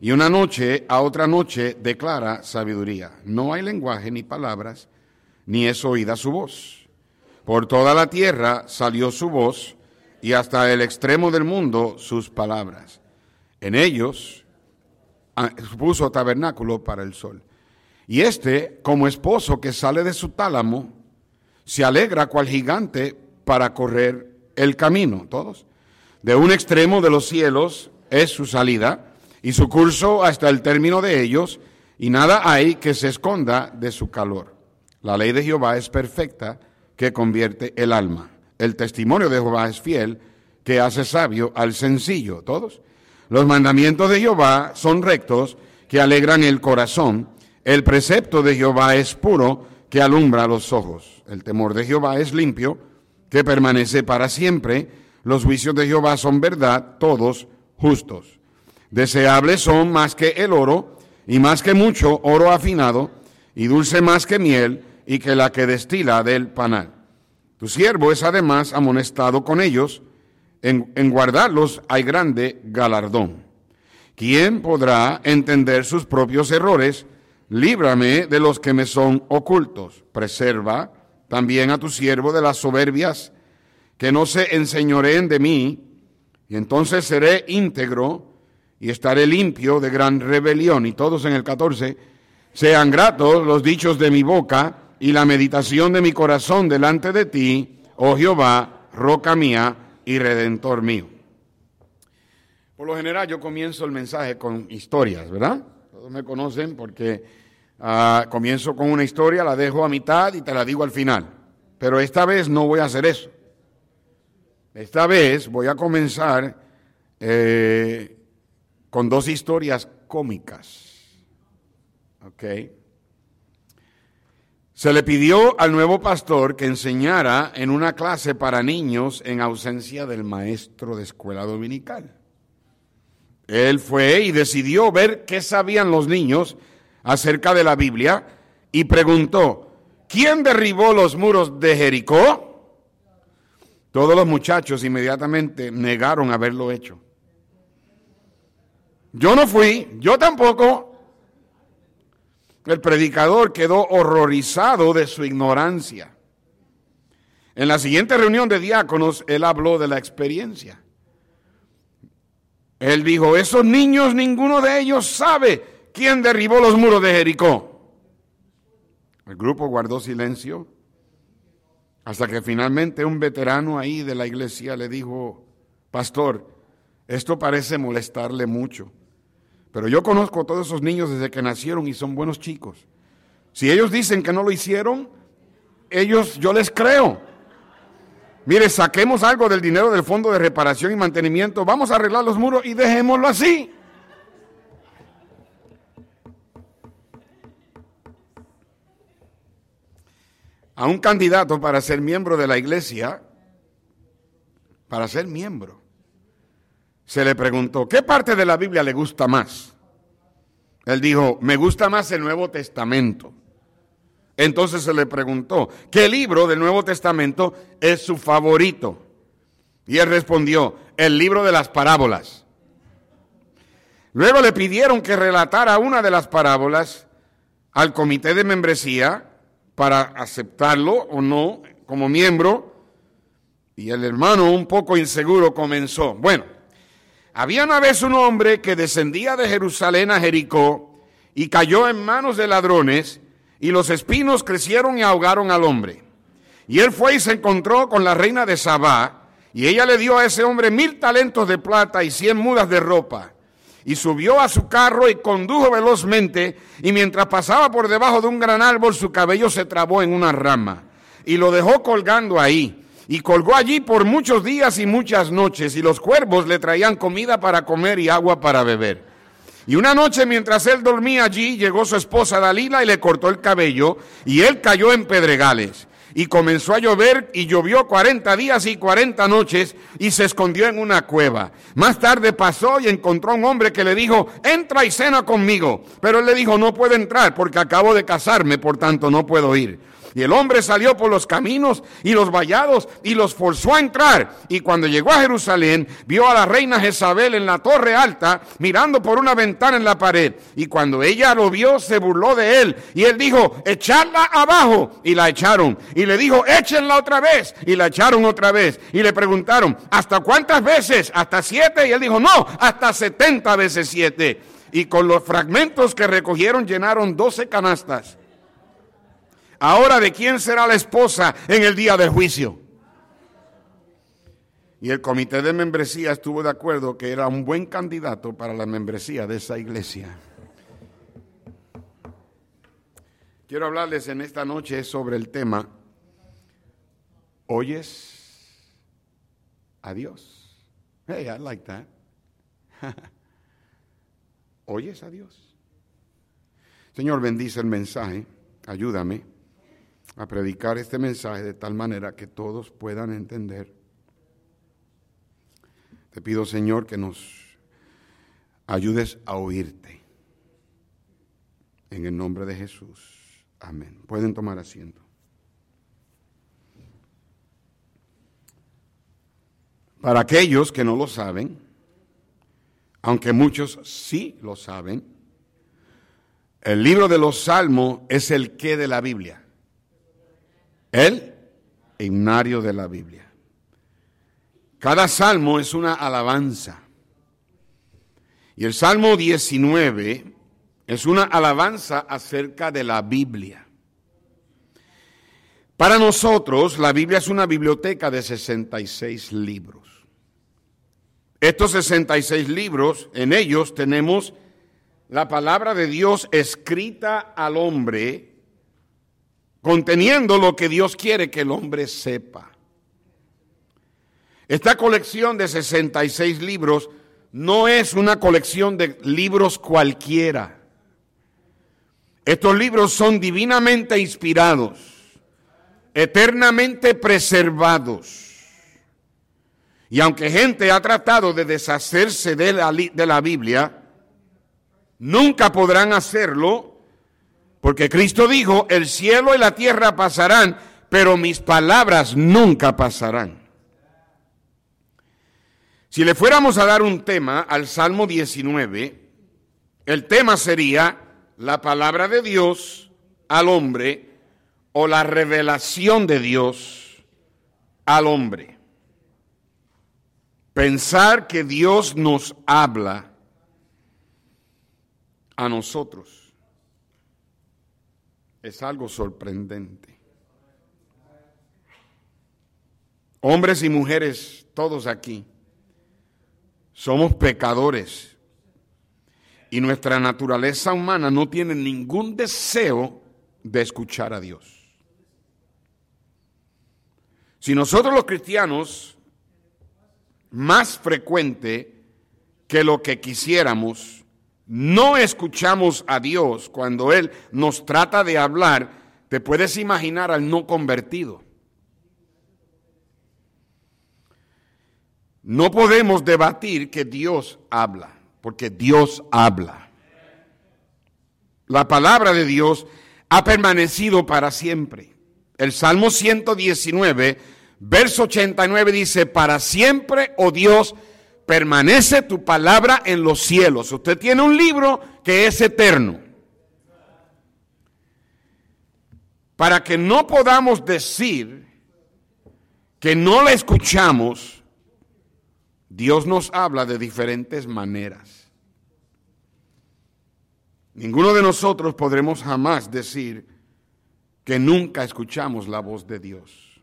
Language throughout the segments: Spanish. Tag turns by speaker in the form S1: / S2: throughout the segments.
S1: y una noche a otra noche declara sabiduría. No hay lenguaje ni palabras, ni es oída su voz. Por toda la tierra salió su voz y hasta el extremo del mundo sus palabras. En ellos ah, puso tabernáculo para el sol. Y este, como esposo que sale de su tálamo, se alegra cual gigante para correr el camino. Todos. De un extremo de los cielos es su salida y su curso hasta el término de ellos, y nada hay que se esconda de su calor. La ley de Jehová es perfecta, que convierte el alma. El testimonio de Jehová es fiel, que hace sabio al sencillo. Todos. Los mandamientos de Jehová son rectos, que alegran el corazón. El precepto de Jehová es puro, que alumbra los ojos. El temor de Jehová es limpio, que permanece para siempre. Los juicios de Jehová son verdad, todos justos. Deseables son más que el oro, y más que mucho oro afinado, y dulce más que miel, y que la que destila del panal. Tu siervo es además amonestado con ellos, en, guardarlos hay grande galardón. ¿Quién podrá entender sus propios errores? Líbrame de los que me son ocultos. Preserva también a tu siervo de las soberbias, que no se enseñoreen de mí, y entonces seré íntegro y estaré limpio de gran rebelión. Y todos en el 14, sean gratos los dichos de mi boca y la meditación de mi corazón delante de ti, oh Jehová, roca mía y redentor mío. Por lo general yo comienzo el mensaje con historias, ¿verdad? Todos me conocen porque ah, comienzo con una historia, la dejo a mitad y te la digo al final. Pero esta vez no voy a hacer eso. Esta vez voy a comenzar eh, con dos historias cómicas. ¿Ok? Se le pidió al nuevo pastor que enseñara en una clase para niños en ausencia del maestro de escuela dominical. Él fue y decidió ver qué sabían los niños acerca de la Biblia y preguntó, ¿quién derribó los muros de Jericó? Todos los muchachos inmediatamente negaron haberlo hecho. Yo no fui, yo tampoco. El predicador quedó horrorizado de su ignorancia. En la siguiente reunión de diáconos, él habló de la experiencia. Él dijo, esos niños, ninguno de ellos sabe quién derribó los muros de Jericó. El grupo guardó silencio hasta que finalmente un veterano ahí de la iglesia le dijo, pastor, esto parece molestarle mucho. Pero yo conozco a todos esos niños desde que nacieron y son buenos chicos. Si ellos dicen que no lo hicieron, ellos, yo les creo. Mire, saquemos algo del dinero del Fondo de Reparación y Mantenimiento, vamos a arreglar los muros y dejémoslo así. A un candidato para ser miembro de la iglesia, para ser miembro, se le preguntó, ¿qué parte de la Biblia le gusta más? Él dijo, me gusta más el Nuevo Testamento. Entonces se le preguntó, ¿qué libro del Nuevo Testamento es su favorito? Y él respondió, el libro de las parábolas. Luego le pidieron que relatara una de las parábolas al comité de membresía para aceptarlo o no como miembro. Y el hermano, un poco inseguro, comenzó. Bueno, había una vez un hombre que descendía de Jerusalén a Jericó y cayó en manos de ladrones y los espinos crecieron y ahogaron al hombre. Y él fue y se encontró con la reina de Sabá y ella le dio a ese hombre mil talentos de plata y cien mudas de ropa. Y subió a su carro y condujo velozmente y mientras pasaba por debajo de un gran árbol su cabello se trabó en una rama y lo dejó colgando ahí y colgó allí por muchos días y muchas noches, y los cuervos le traían comida para comer y agua para beber. Y una noche mientras él dormía allí, llegó su esposa Dalila y le cortó el cabello y él cayó en pedregales. Y comenzó a llover y llovió cuarenta días y cuarenta noches y se escondió en una cueva. Más tarde pasó y encontró a un hombre que le dijo, entra y cena conmigo. Pero él le dijo, no puedo entrar porque acabo de casarme, por tanto no puedo ir. Y el hombre salió por los caminos y los vallados y los forzó a entrar. Y cuando llegó a Jerusalén, vio a la reina Jezabel en la torre alta, mirando por una ventana en la pared. Y cuando ella lo vio, se burló de él. Y él dijo, echarla abajo. Y la echaron. Y le dijo, échenla otra vez. Y la echaron otra vez. Y le preguntaron, ¿hasta cuántas veces? ¿Hasta siete? Y él dijo, no, hasta setenta veces siete. Y con los fragmentos que recogieron llenaron doce canastas. Ahora, ¿de quién será la esposa en el día del juicio? Y el comité de membresía estuvo de acuerdo que era un buen candidato para la membresía de esa iglesia. Quiero hablarles en esta noche sobre el tema, ¿oyes a Dios? Hey, I like that. ¿Oyes a Dios? Señor, bendice el mensaje, ayúdame a predicar este mensaje de tal manera que todos puedan entender. Te pido, Señor, que nos ayudes a oírte. En el nombre de Jesús. Amén. Pueden tomar asiento. Para aquellos que no lo saben, aunque muchos sí lo saben, el libro de los Salmos es el qué de la Biblia el himnario de la Biblia. Cada salmo es una alabanza. Y el Salmo 19 es una alabanza acerca de la Biblia. Para nosotros, la Biblia es una biblioteca de 66 libros. Estos 66 libros, en ellos tenemos la palabra de Dios escrita al hombre conteniendo lo que Dios quiere que el hombre sepa. Esta colección de 66 libros no es una colección de libros cualquiera. Estos libros son divinamente inspirados, eternamente preservados. Y aunque gente ha tratado de deshacerse de la, de la Biblia, nunca podrán hacerlo porque Cristo dijo, el cielo y la tierra pasarán, pero mis palabras nunca pasarán. Si le fuéramos a dar un tema al Salmo 19, el tema sería la palabra de Dios al hombre o la revelación de Dios al hombre. Pensar que Dios nos habla a nosotros es algo sorprendente. Hombres y mujeres, todos aquí, somos pecadores y nuestra naturaleza humana no tiene ningún deseo de escuchar a Dios. Si nosotros los cristianos, más frecuente que lo que quisiéramos, no escuchamos a Dios cuando Él nos trata de hablar, te puedes imaginar al no convertido. No podemos debatir que Dios habla, porque Dios habla. La palabra de Dios ha permanecido para siempre. El Salmo 119, verso 89 dice, para siempre, oh Dios, permanece tu palabra en los cielos. Usted tiene un libro que es eterno. Para que no podamos decir que no la escuchamos, Dios nos habla de diferentes maneras. Ninguno de nosotros podremos jamás decir que nunca escuchamos la voz de Dios.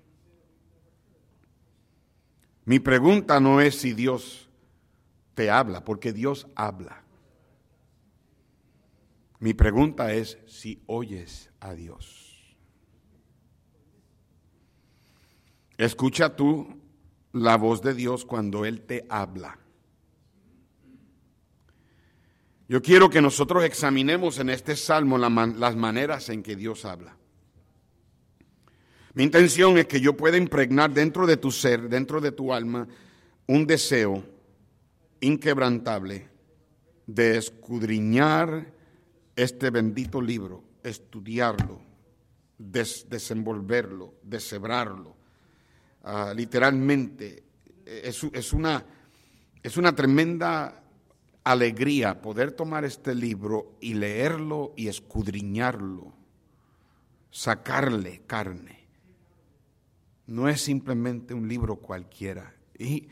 S1: Mi pregunta no es si Dios te habla, porque Dios habla. Mi pregunta es si oyes a Dios. Escucha tú la voz de Dios cuando Él te habla. Yo quiero que nosotros examinemos en este salmo las maneras en que Dios habla. Mi intención es que yo pueda impregnar dentro de tu ser, dentro de tu alma, un deseo inquebrantable de escudriñar este bendito libro, estudiarlo, desenvolverlo, deshebrarlo. Ah, literalmente, es, una, es una tremenda alegría poder tomar este libro y leerlo y escudriñarlo, sacarle carne. No es simplemente un libro cualquiera. Y,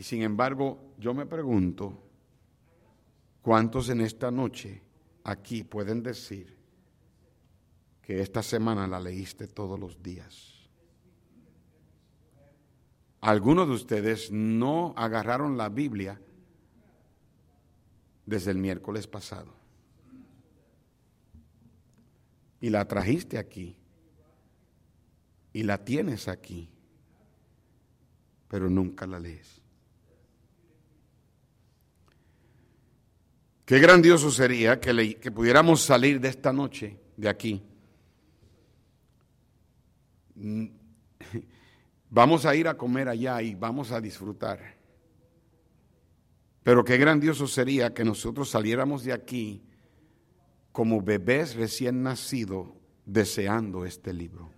S1: y sin embargo, yo me pregunto, ¿cuántos en esta noche aquí pueden decir que esta semana la leíste todos los días? Algunos de ustedes no agarraron la Biblia desde el miércoles pasado. Y la trajiste aquí. Y la tienes aquí. Pero nunca la lees. Qué grandioso sería que, que pudiéramos salir de esta noche, de aquí. Vamos a ir a comer allá y vamos a disfrutar. Pero qué grandioso sería que nosotros saliéramos de aquí como bebés recién nacidos deseando este libro.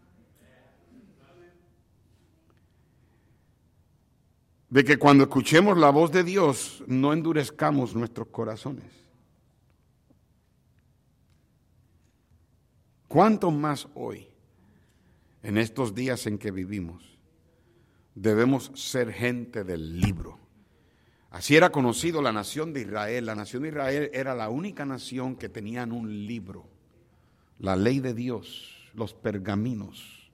S1: De que cuando escuchemos la voz de Dios no endurezcamos nuestros corazones. ¿Cuánto más hoy, en estos días en que vivimos, debemos ser gente del libro? Así era conocido la nación de Israel. La nación de Israel era la única nación que tenían un libro, la ley de Dios, los pergaminos.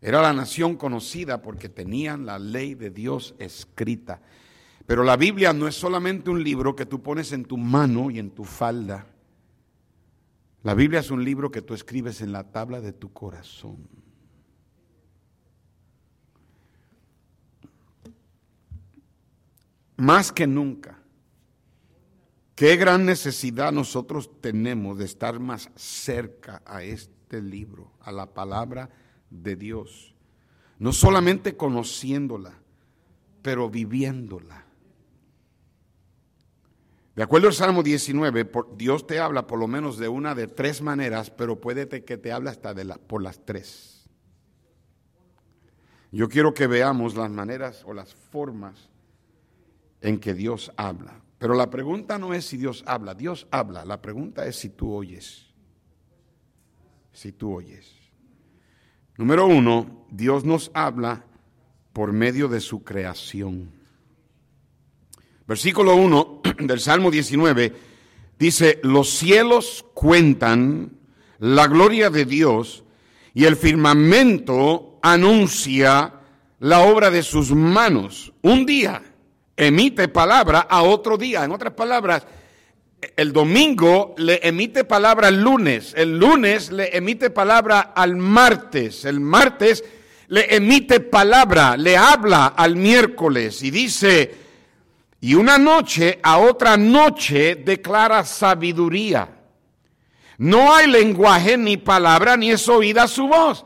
S1: Era la nación conocida porque tenían la ley de Dios escrita. Pero la Biblia no es solamente un libro que tú pones en tu mano y en tu falda. La Biblia es un libro que tú escribes en la tabla de tu corazón. más que nunca, qué gran necesidad nosotros tenemos de estar más cerca a este libro, a la palabra de Dios. No solamente conociéndola, pero viviéndola. De acuerdo al Salmo 19, Dios te habla por lo menos de una de tres maneras, pero puede que te hable hasta de por las tres. Yo quiero que veamos las maneras o las formas en que Dios habla. Pero la pregunta no es si Dios habla, Dios habla, la pregunta es si tú oyes. Si tú oyes. Número uno, Dios nos habla por medio de su creación. Versículo 1 del Salmo 19 dice, los cielos cuentan la gloria de Dios y el firmamento anuncia la obra de sus manos. Un día emite palabra a otro día. En otras palabras, el domingo le emite palabra al lunes, el lunes le emite palabra al martes, el martes le emite palabra, le habla al miércoles y dice, y una noche a otra noche declara sabiduría. No hay lenguaje ni palabra ni es oída su voz.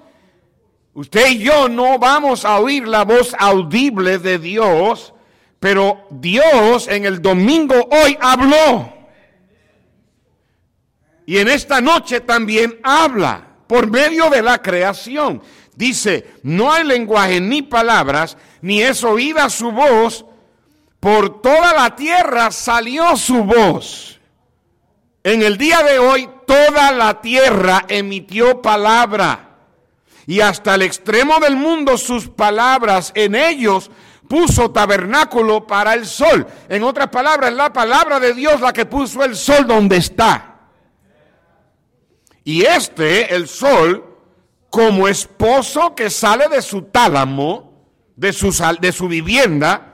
S1: Usted y yo no vamos a oír la voz audible de Dios pero Dios en el domingo hoy habló. Y en esta noche también habla por medio de la creación. Dice, no hay lenguaje ni palabras, ni es oída su voz. Por toda la tierra salió su voz. En el día de hoy toda la tierra emitió palabra. Y hasta el extremo del mundo sus palabras en ellos puso tabernáculo para el sol. En otras palabras, la palabra de Dios la que puso el sol donde está. Y este, el sol, como esposo que sale de su tálamo, de su, de su vivienda,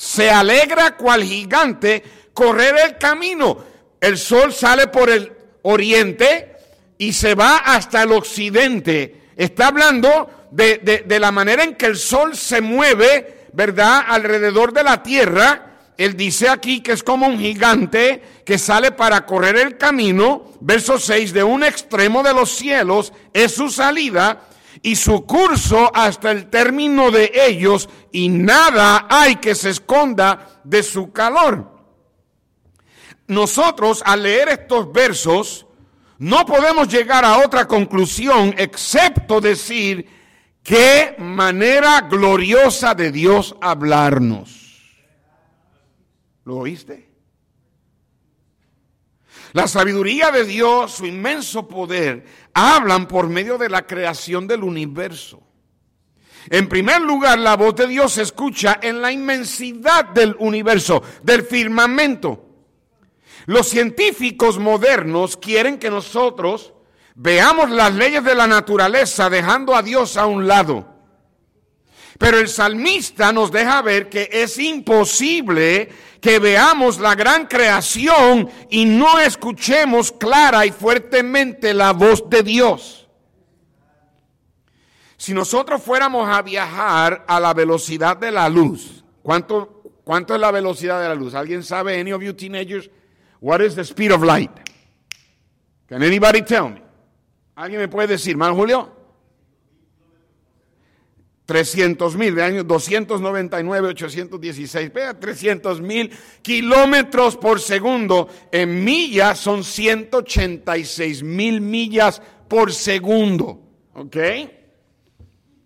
S1: se alegra cual gigante correr el camino. El sol sale por el oriente y se va hasta el occidente. Está hablando de, de la manera en que el sol se mueve ¿verdad?, alrededor de la tierra él dice aquí que es como un gigante que sale para correr el camino. Verso 6, de un extremo de los cielos es su salida y su curso hasta el término de ellos y nada hay que se esconda de su calor. Nosotros al leer estos versos no podemos llegar a otra conclusión excepto decir qué manera gloriosa de Dios hablarnos. ¿Lo oíste? La sabiduría de Dios, su inmenso poder, hablan por medio de la creación del universo. En primer lugar, la voz de Dios se escucha en la inmensidad del universo, del firmamento. Los científicos modernos quieren que nosotros veamos las leyes de la naturaleza dejando a Dios a un lado. Pero el salmista nos deja ver que es imposible que veamos la gran creación y no escuchemos clara y fuertemente la voz de Dios. Si nosotros fuéramos a viajar a la velocidad de la luz, ¿cuánto, cuánto es la velocidad de la luz? ¿Alguien sabe, any of you teenagers, what is the speed of light? Can anybody tell me? ¿Alguien me puede decir, man Julio? 300 mil, de año 299, 816, vea, 300 mil kilómetros por segundo. En millas son 186 mil millas por segundo. ¿Ok?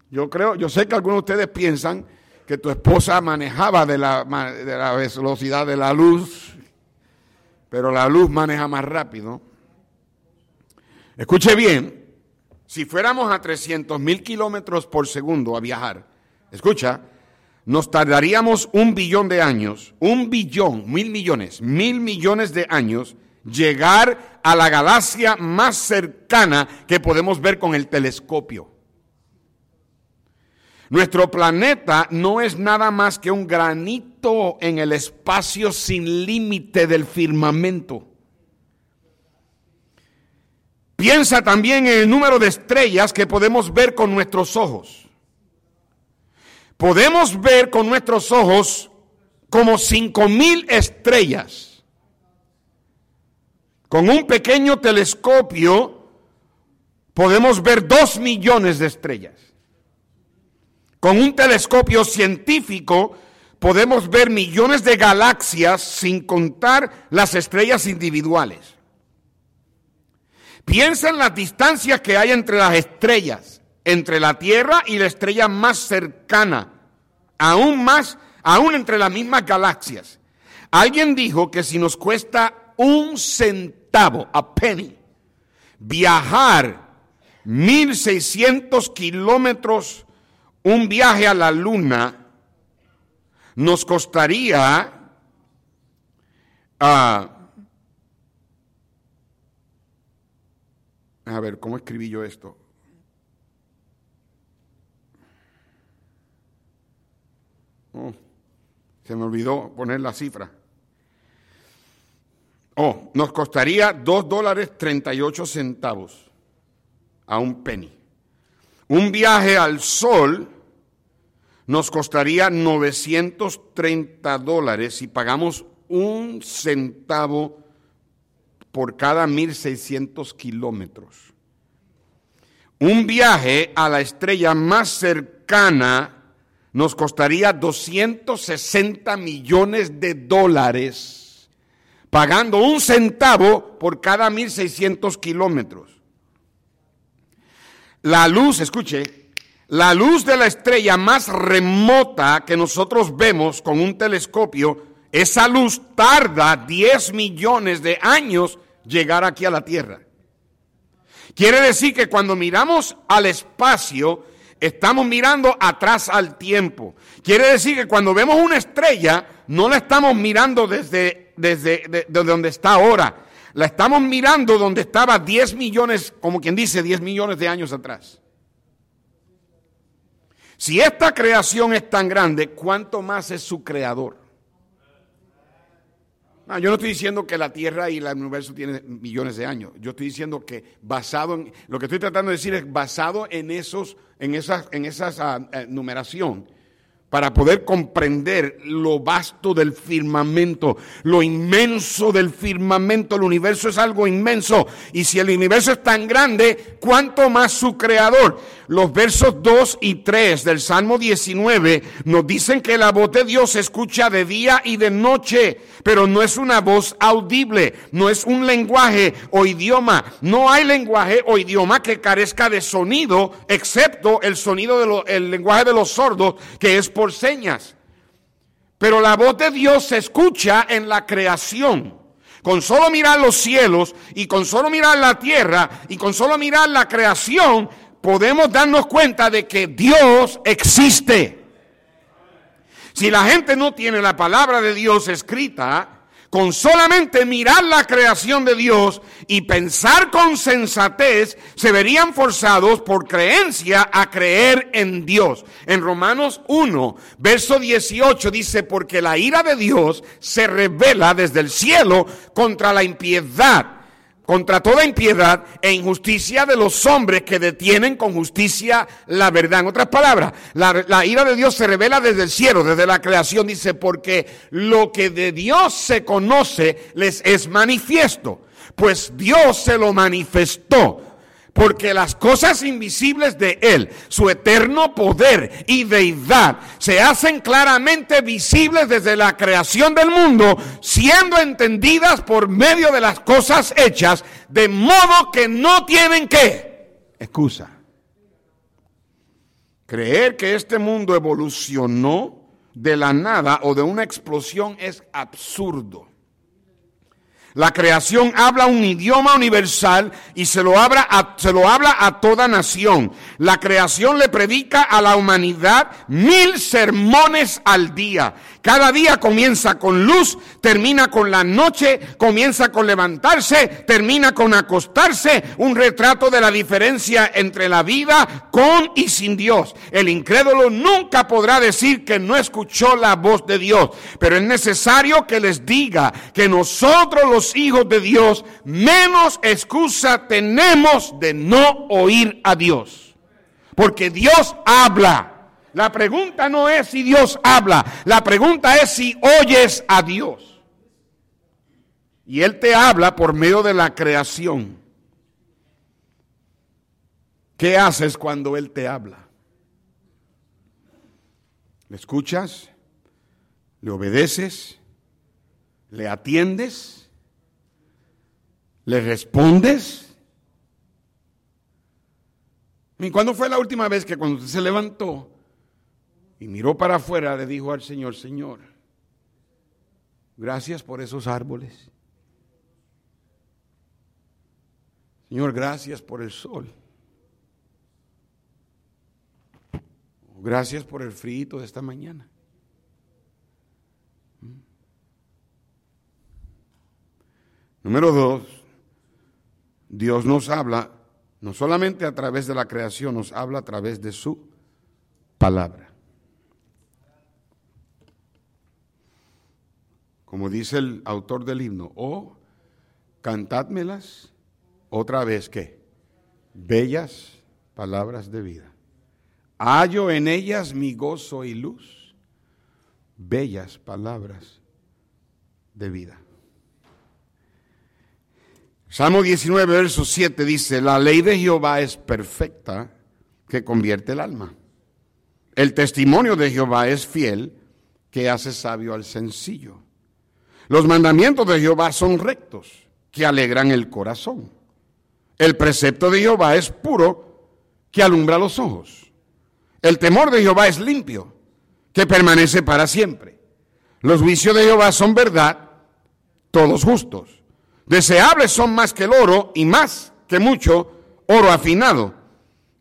S1: Yo creo, yo sé que algunos de ustedes piensan que tu esposa manejaba de la, de la velocidad de la luz, pero la luz maneja más rápido. Escuche bien, si fuéramos a 300 mil kilómetros por segundo a viajar, escucha, nos tardaríamos un billón de años, un billón, mil millones, mil millones de años, llegar a la galaxia más cercana que podemos ver con el telescopio. Nuestro planeta no es nada más que un granito en el espacio sin límite del firmamento. Piensa también en el número de estrellas que podemos ver con nuestros ojos. Podemos ver con nuestros ojos como cinco mil estrellas. Con un pequeño telescopio podemos ver dos millones de estrellas. Con un telescopio científico podemos ver millones de galaxias sin contar las estrellas individuales. Piensa en las distancias que hay entre las estrellas, entre la Tierra y la estrella más cercana, aún más, aún entre las mismas galaxias. Alguien dijo que si nos cuesta un centavo, a penny, viajar 1600 kilómetros, un viaje a la luna, nos costaría uh, A ver, ¿cómo escribí yo esto? Oh, se me olvidó poner la cifra. Oh, nos costaría 2 dólares 38 centavos a un penny. Un viaje al sol nos costaría 930 dólares si pagamos un centavo por cada 1.600 kilómetros. Un viaje a la estrella más cercana nos costaría 260 millones de dólares, pagando un centavo por cada 1.600 kilómetros. La luz, escuche, la luz de la estrella más remota que nosotros vemos con un telescopio, esa luz tarda 10 millones de años llegar aquí a la Tierra. Quiere decir que cuando miramos al espacio, estamos mirando atrás al tiempo. Quiere decir que cuando vemos una estrella, no la estamos mirando desde, desde donde está ahora. La estamos mirando donde estaba 10 millones, como quien dice, 10 millones de años atrás. Si esta creación es tan grande, ¿cuánto más es su creador? No, yo no estoy diciendo que la Tierra y el universo tienen millones de años. Yo estoy diciendo que basado en lo que estoy tratando de decir es basado en esos, en esas, en esas ah, eh, numeración. Para poder comprender lo vasto del firmamento, lo inmenso del firmamento. El universo es algo inmenso. Y si el universo es tan grande, ¿cuánto más su creador? Los versos 2 y 3 del Salmo 19 nos dicen que la voz de Dios se escucha de día y de noche, pero no es una voz audible, no es un lenguaje o idioma. No hay lenguaje o idioma que carezca de sonido, excepto el sonido del lenguaje de los sordos, que es por señas. Pero la voz de Dios se escucha en la creación. Con solo mirar los cielos y con solo mirar la tierra y con solo mirar la creación, podemos darnos cuenta de que Dios existe. Si la gente no tiene la palabra de Dios escrita, con solamente mirar la creación de Dios y pensar con sensatez, se verían forzados por creencia a creer en Dios. En Romanos 1, verso 18 dice, porque la ira de Dios se revela desde el cielo contra la impiedad contra toda impiedad e injusticia de los hombres que detienen con justicia la verdad. En otras palabras, la, ira de Dios se revela desde el cielo, desde la creación, dice, porque lo que de Dios se conoce les es manifiesto, pues Dios se lo manifestó porque las cosas invisibles de Él, su eterno poder y deidad, se hacen claramente visibles desde la creación del mundo, siendo entendidas por medio de las cosas hechas, de modo que no tienen que excusa. Creer que este mundo evolucionó de la nada o de una explosión es absurdo. La creación habla un idioma universal y se lo, habla a, se lo habla a toda nación. La creación le predica a la humanidad mil sermones al día. Cada día comienza con luz, termina con la noche, comienza con levantarse, termina con acostarse. Un retrato de la diferencia entre la vida con y sin Dios. El incrédulo nunca podrá decir que no escuchó la voz de Dios, pero es necesario que les diga que nosotros los hijos de Dios menos excusa tenemos de no oír a Dios. Porque Dios habla. La pregunta no es si Dios habla, la pregunta es si oyes a Dios. Y Él te habla por medio de la creación. ¿Qué haces cuando Él te habla? ¿Le escuchas? ¿Le obedeces? ¿Le atiendes? ¿Le respondes? ¿Y cuándo fue la última vez que cuando usted se levantó y miró para afuera, le dijo al Señor, Señor, gracias por esos árboles. Señor, gracias por el sol. Gracias por el frío de esta mañana. Número dos, Dios nos habla no solamente a través de la creación, nos habla a través de su palabra. como dice el autor del himno, oh, cantádmelas otra vez que bellas palabras de vida. Hallo en ellas mi gozo y luz, bellas palabras de vida. Salmo 19, verso 7 dice, la ley de Jehová es perfecta que convierte el alma. El testimonio de Jehová es fiel que hace sabio al sencillo. Los mandamientos de Jehová son rectos, que alegran el corazón. El precepto de Jehová es puro, que alumbra los ojos. El temor de Jehová es limpio, que permanece para siempre. Los juicios de Jehová son verdad, todos justos. Deseables son más que el oro y más que mucho oro afinado,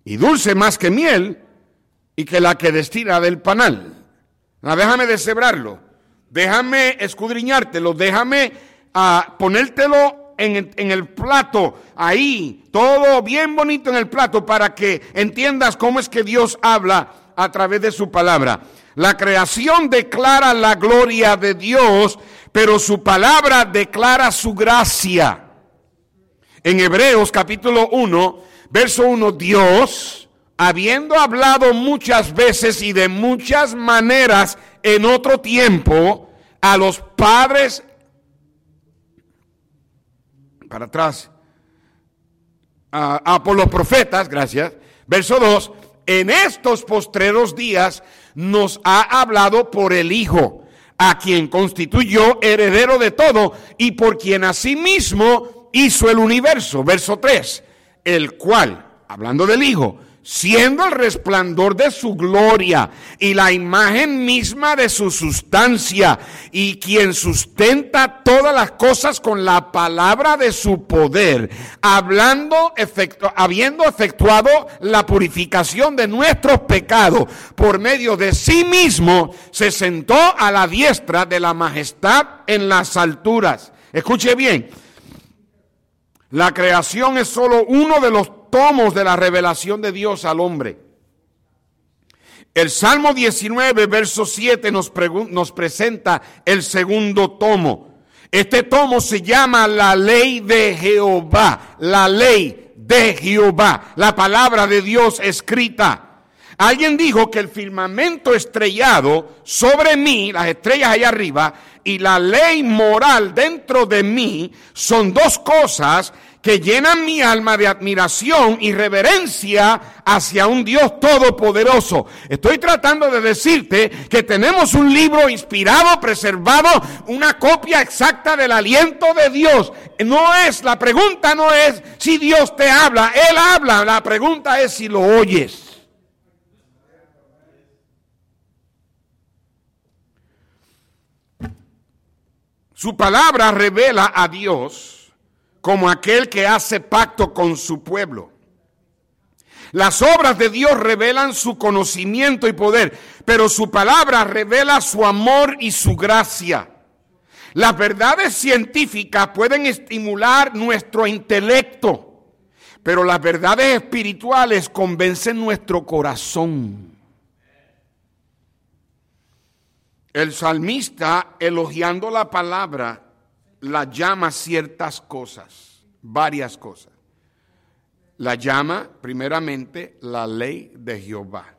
S1: y dulce más que miel y que la que destila del panal. Ah, déjame deshebrarlo déjame escudriñártelo, déjame ah, ponértelo en, en, el plato, ahí, todo bien bonito en el plato para que entiendas cómo es que Dios habla a través de su palabra. La creación declara la gloria de Dios, pero su palabra declara su gracia. En Hebreos capítulo 1, verso 1, Dios habiendo hablado muchas veces y de muchas maneras en otro tiempo a los padres, para atrás, a, por los profetas, gracias, verso 2, en estos postreros días nos ha hablado por el Hijo, a quien constituyó heredero de todo y por quien asimismo hizo el universo. Verso 3, el cual, hablando del Hijo, siendo el resplandor de su gloria y la imagen misma de su sustancia, y quien sustenta todas las cosas con la palabra de su poder, hablando, habiendo efectuado la purificación de nuestros pecados por medio de sí mismo, se sentó a la diestra de la majestad en las alturas. Escuche bien, la creación es solo uno de los tomos de la revelación de Dios al hombre. El Salmo 19, verso 7 nos, nos presenta el segundo tomo. Este tomo se llama la ley de Jehová, la ley de Jehová, la palabra de Dios escrita. Alguien dijo que el firmamento estrellado sobre mí, las estrellas allá arriba, y la ley moral dentro de mí son dos cosas que llenan mi alma de admiración y reverencia hacia un Dios todopoderoso. Estoy tratando de decirte que tenemos un libro inspirado, preservado, una copia exacta del aliento de Dios. No es, la pregunta no es si Dios te habla, Él habla, la pregunta es si lo oyes. Su palabra revela a Dios como aquel que hace pacto con su pueblo. Las obras de Dios revelan su conocimiento y poder, pero su palabra revela su amor y su gracia. Las verdades científicas pueden estimular nuestro intelecto, pero las verdades espirituales convencen nuestro corazón. El salmista, elogiando la palabra, la llama ciertas cosas, varias cosas. La llama primeramente la ley de Jehová,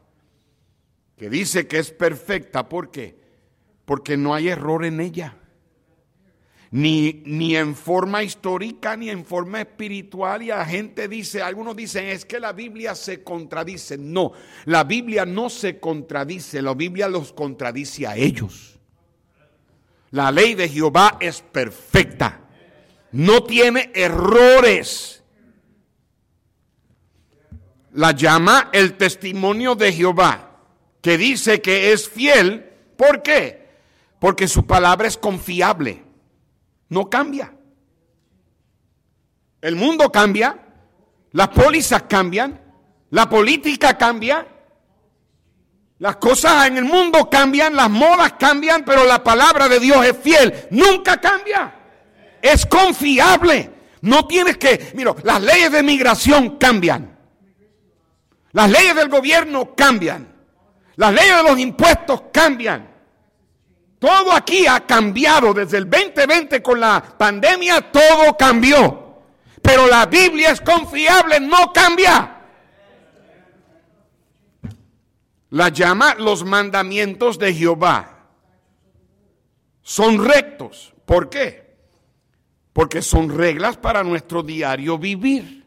S1: que dice que es perfecta. ¿Por qué? Porque no hay error en ella. Ni, ni, en forma histórica ni en forma espiritual. Y la gente dice, algunos dicen, es que la Biblia se contradice. No, la Biblia no se contradice, la Biblia los contradice a ellos. La ley de Jehová es perfecta. No tiene errores. La llama el testimonio de Jehová, que dice que es fiel. ¿Por qué? Porque su palabra es confiable. No cambia. El mundo cambia, las pólizas cambian, la política cambia, las cosas en el mundo cambian, las modas cambian, pero la palabra de Dios es fiel. Nunca cambia. Es confiable. No tienes que, mira, las leyes de migración cambian. Las leyes del gobierno cambian. Las leyes de los impuestos cambian. Todo aquí ha cambiado desde el 2020 con la pandemia, todo cambió. Pero la Biblia es confiable, no cambia. La llama los mandamientos de Jehová. Son rectos. ¿Por qué? Porque son reglas para nuestro diario vivir.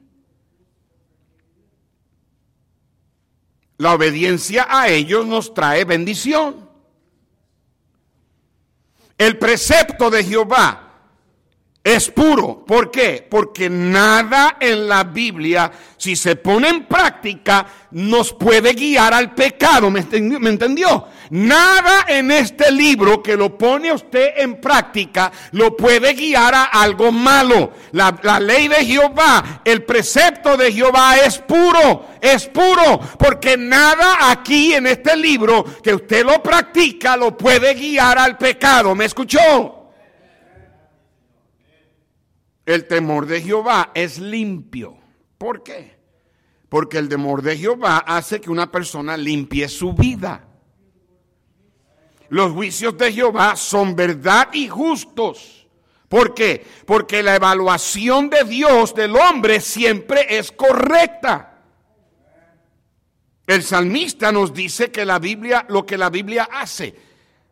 S1: La obediencia a ellos nos trae bendición. El precepto de Jehová es puro. ¿Por qué? Porque nada en la Biblia, si se pone en práctica, nos puede guiar al pecado. ¿Me entendió? Nada en este libro que lo pone usted en práctica lo puede guiar a algo malo. La, la ley de Jehová, el precepto de Jehová es puro, es puro, porque nada aquí en este libro que usted lo practica lo puede guiar al pecado. ¿Me escuchó? El temor de Jehová es limpio. ¿Por qué? Porque el temor de Jehová hace que una persona limpie su vida. Los juicios de Jehová son verdad y justos. ¿Por qué? Porque la evaluación de Dios del hombre siempre es correcta. El salmista nos dice que la Biblia, lo que la Biblia hace,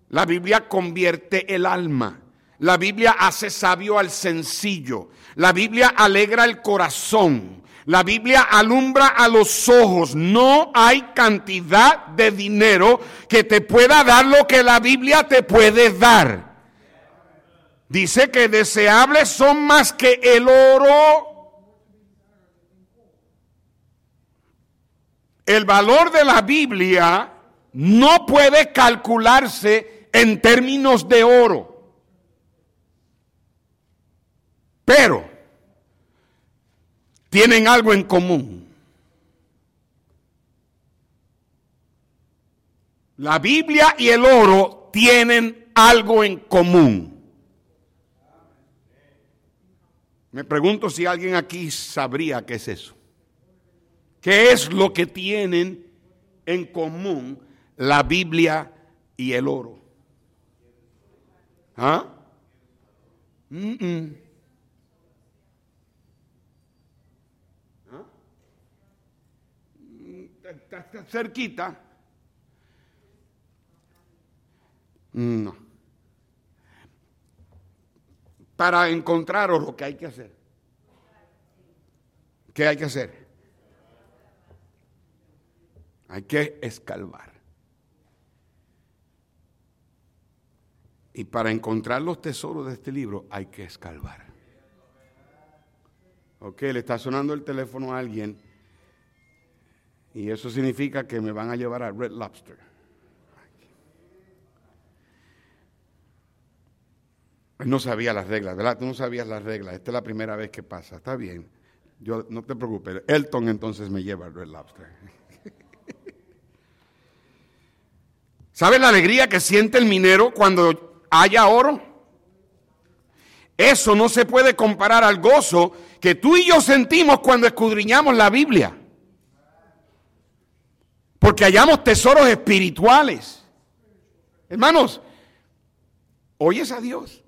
S1: la Biblia convierte el alma. La Biblia hace sabio al sencillo. La Biblia alegra el corazón. La Biblia alumbra a los ojos. No hay cantidad de dinero que te pueda dar lo que la Biblia te puede dar. Dice que deseables son más que el oro. El valor de la Biblia no puede calcularse en términos de oro. Pero tienen algo en común. La Biblia y el oro tienen algo en común. Me pregunto si alguien aquí sabría qué es eso. ¿Qué es lo que tienen en común la Biblia y el oro? ¿Ah? Cerquita. No. Para encontrar lo que hay que hacer. ¿Qué hay que hacer? Hay que escalvar. Y para encontrar los tesoros de este libro hay que escalvar. Ok, le está sonando el teléfono a alguien y eso significa que me van a llevar a Red Lobster. No sabía las reglas, ¿verdad? Tú no sabías las reglas. Esta es la primera vez que pasa. Está bien. Yo, no te preocupes. Elton entonces me lleva a Red Lobster. ¿Sabes la alegría que siente el minero cuando haya oro? Eso no se puede comparar al gozo que tú y yo sentimos cuando escudriñamos la Biblia porque hallamos tesoros espirituales. Hermanos, oyes a Dios.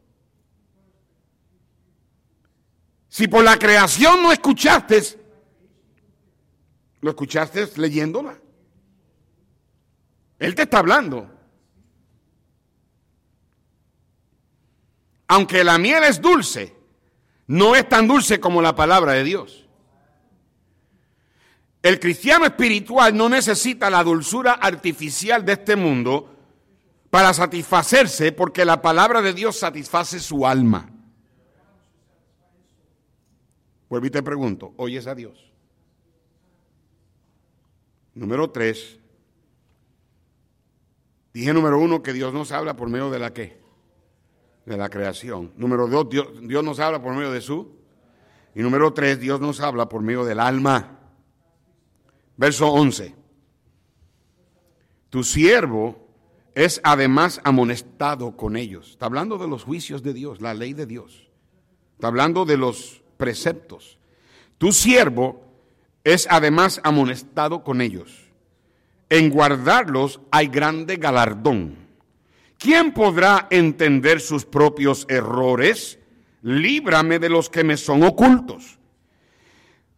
S1: Si por la creación no escuchaste, lo escuchaste leyéndola. Él te está hablando. Aunque la miel es dulce, no es tan dulce como la palabra de Dios. El cristiano espiritual no necesita la dulzura artificial de este mundo para satisfacerse porque la palabra de Dios satisface su alma. Vuelvo y te pregunto, ¿oyes a Dios? Número tres, dije número uno que Dios nos habla por medio de la qué? De la creación. Número dos, Dios, Dios nos habla por medio de su. Y número tres, Dios nos habla por medio del alma. Verso 11. Tu siervo es además amonestado con ellos. Está hablando de los juicios de Dios, la ley de Dios. Está hablando de los preceptos. Tu siervo es además amonestado con ellos. En guardarlos hay grande galardón. ¿Quién podrá entender sus propios errores? Líbrame de los que me son ocultos.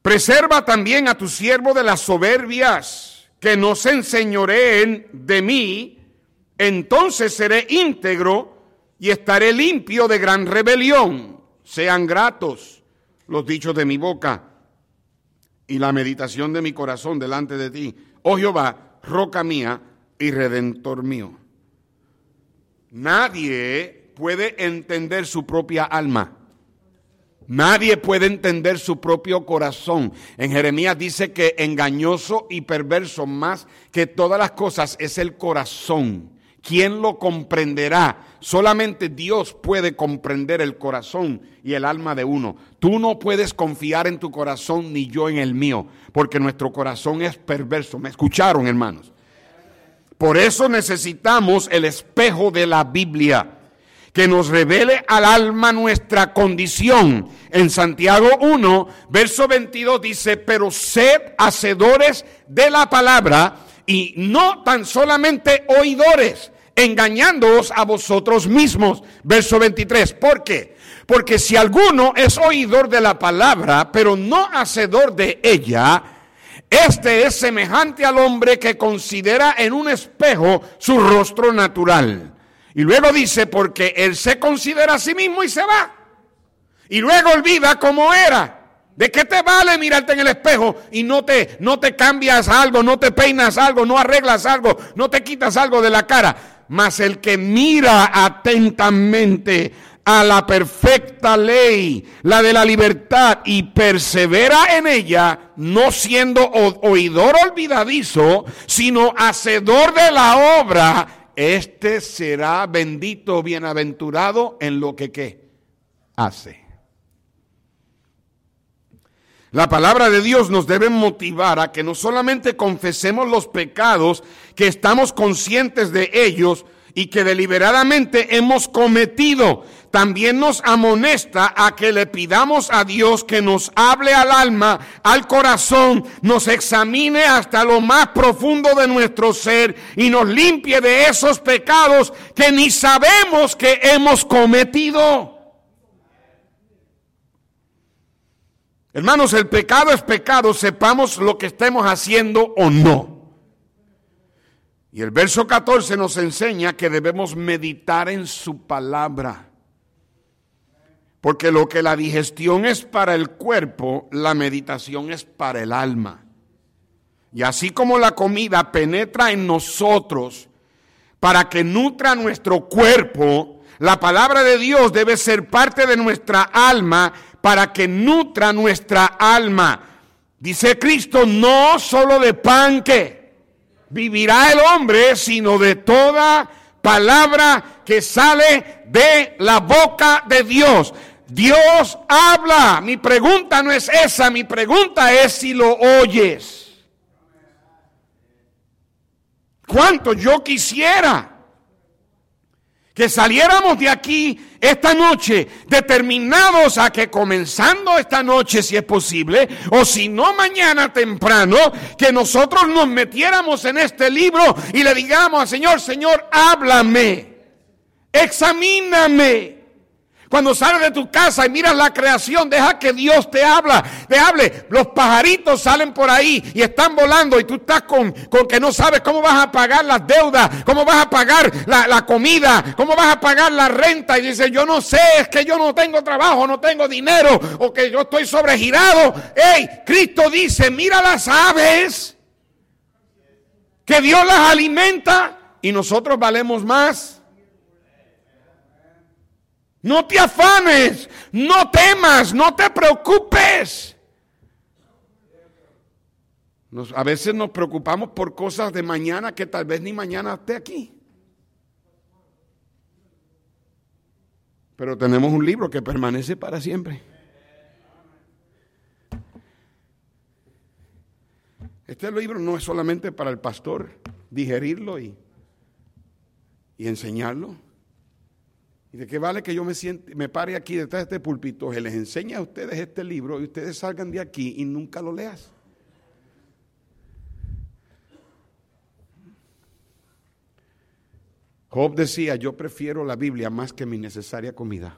S1: Preserva también a tu siervo de las soberbias, que no se enseñoreen de mí, entonces seré íntegro y estaré limpio de gran rebelión. Sean gratos los dichos de mi boca y la meditación de mi corazón delante de ti, oh Jehová, roca mía y redentor mío. Nadie puede entender su propia alma. Nadie puede entender su propio corazón. En Jeremías dice que engañoso y perverso más que todas las cosas es el corazón. ¿Quién lo comprenderá? Solamente Dios puede comprender el corazón y el alma de uno. Tú no puedes confiar en tu corazón ni yo en el mío, porque nuestro corazón es perverso. ¿Me escucharon, hermanos? Por eso necesitamos el espejo de la Biblia que nos revele al alma nuestra condición. En Santiago 1, verso 22 dice, pero sed hacedores de la palabra y no tan solamente oidores, engañándoos a vosotros mismos. Verso 23, ¿por qué? Porque si alguno es oidor de la palabra, pero no hacedor de ella, Este es semejante al hombre que considera en un espejo su rostro natural. Y luego dice, porque él se considera a sí mismo y se va. Y luego olvida cómo era. ¿De qué te vale mirarte en el espejo y no te, no te cambias algo, no te peinas algo, no arreglas algo, no te quitas algo de la cara? Mas el que mira atentamente a la perfecta ley, la de la libertad, y persevera en ella, no siendo oidor olvidadizo, sino hacedor de la obra, este será bendito, bienaventurado en lo que ¿qué? hace. La palabra de Dios nos debe motivar a que no solamente confesemos los pecados, que estamos conscientes de ellos y que deliberadamente hemos cometido, también nos amonesta a que le pidamos a Dios que nos hable al alma, al corazón, nos examine hasta lo más profundo de nuestro ser y nos limpie de esos pecados que ni sabemos que hemos cometido. Hermanos, el pecado es pecado, sepamos lo que estemos haciendo o no. Y el verso 14 nos enseña que debemos meditar en su palabra. Porque lo que la digestión es para el cuerpo, la meditación es para el alma. Y así como la comida penetra en nosotros para que nutra nuestro cuerpo, la palabra de Dios debe ser parte de nuestra alma para que nutra nuestra alma. Dice Cristo, no solo de pan que vivirá el hombre, sino de toda palabra que sale de la boca de Dios. Dios habla. Mi pregunta no es esa, mi pregunta es si lo oyes. ¿Cuánto yo quisiera que saliéramos de aquí esta noche determinados a que comenzando esta noche, si es posible, o si no mañana temprano, que nosotros nos metiéramos en este libro y le digamos al Señor, Señor, háblame, examíname. Cuando sales de tu casa y miras la creación, deja que Dios te habla, te hable. Los pajaritos salen por ahí y están volando y tú estás con, con que no sabes cómo vas a pagar las deudas, cómo vas a pagar la, la comida, cómo vas a pagar la renta. Y dices, yo no sé, es que yo no tengo trabajo, no tengo dinero o que yo estoy sobregirado. Hey, Cristo dice, mira las aves, que Dios las alimenta y nosotros valemos más. No te afanes, no temas, no te preocupes. a veces nos preocupamos por cosas de mañana que tal vez ni mañana esté aquí. Pero tenemos un libro que permanece para siempre. Este libro no es solamente para el pastor digerirlo y, y enseñarlo. ¿Y de qué vale que yo me, siente, me pare aquí detrás de este púlpito, que les enseñe a ustedes este libro y ustedes salgan de aquí y nunca lo leas? Job decía, yo prefiero la Biblia más que mi necesaria comida.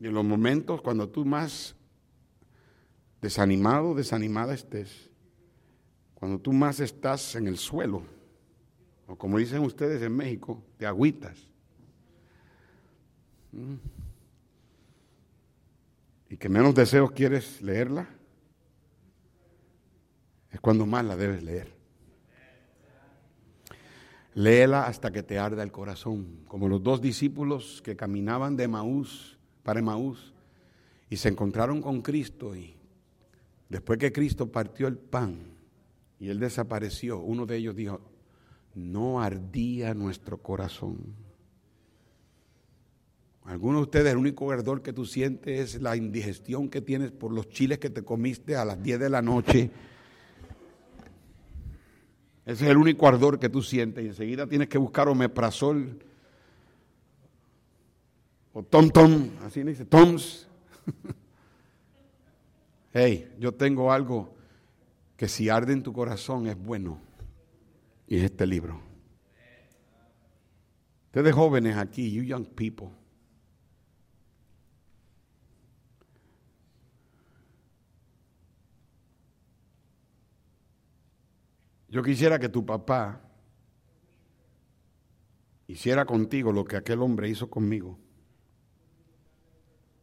S1: Y en los momentos cuando tú más desanimado, desanimada estés, cuando tú más estás en el suelo, como dicen ustedes en México, de agüitas. Mm. Y que menos deseos quieres leerla, es cuando más la debes leer. Léela hasta que te arda el corazón, como los dos discípulos que caminaban de Maús para Maús y se encontraron con Cristo y después que Cristo partió el pan y él desapareció, uno de ellos dijo, no ardía nuestro corazón. Algunos de ustedes, el único ardor que tú sientes es la indigestión que tienes por los chiles que te comiste a las 10 de la noche. Ese es el único ardor que tú sientes. Y enseguida tienes que buscar omeprazol o tom tom, así dice, toms. hey, yo tengo algo que si arde en tu corazón es bueno y es este libro. Ustedes jóvenes aquí, you young people. Yo quisiera que tu papá hiciera contigo lo que aquel hombre hizo conmigo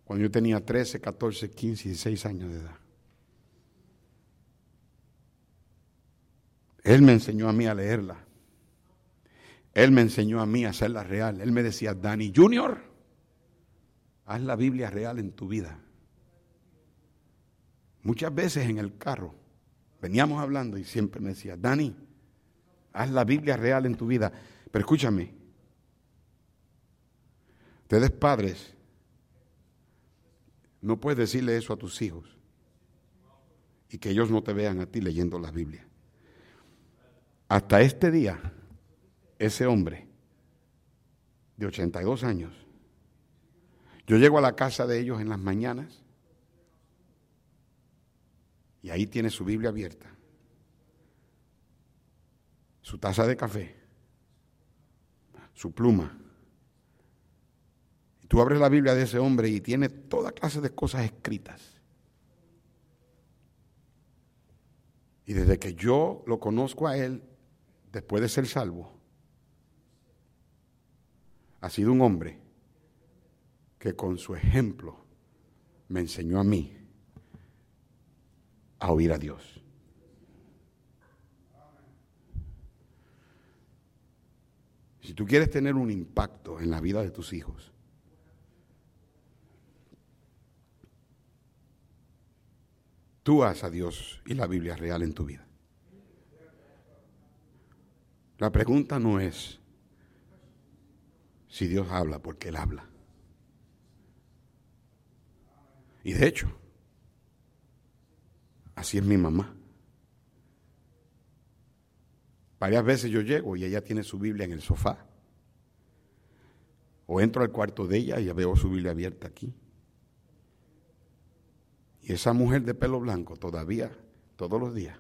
S1: cuando yo tenía 13, 14, 15, 16 años de edad. Él me enseñó a mí a leerla. Él me enseñó a mí a hacerla real. Él me decía, Dani Junior, haz la Biblia real en tu vida. Muchas veces en el carro veníamos hablando y siempre me decía, Dani, haz la Biblia real en tu vida. Pero escúchame, ustedes padres, no puedes decirle eso a tus hijos y que ellos no te vean a ti leyendo la Biblia. Hasta este día, ese hombre de 82 años, yo llego a la casa de ellos en las mañanas y ahí tiene su Biblia abierta, su taza de café, su pluma. Tú abres la Biblia de ese hombre y tiene toda clase de cosas escritas. Y desde que yo lo conozco a él, después de ser salvo, ha sido un hombre que con su ejemplo me enseñó a mí a oír a Dios. Si tú quieres tener un impacto en la vida de tus hijos, tú haz a Dios y la Biblia real en tu vida. La pregunta no es si Dios habla, porque Él habla. Y de hecho, Así es mi mamá. Varias veces yo llego y ella tiene su Biblia en el sofá. O entro al cuarto de ella y veo su Biblia abierta aquí. Y esa mujer de pelo blanco todavía, todos los días,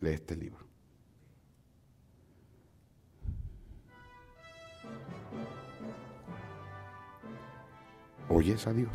S1: lee este libro. ¿Oyes a Dios?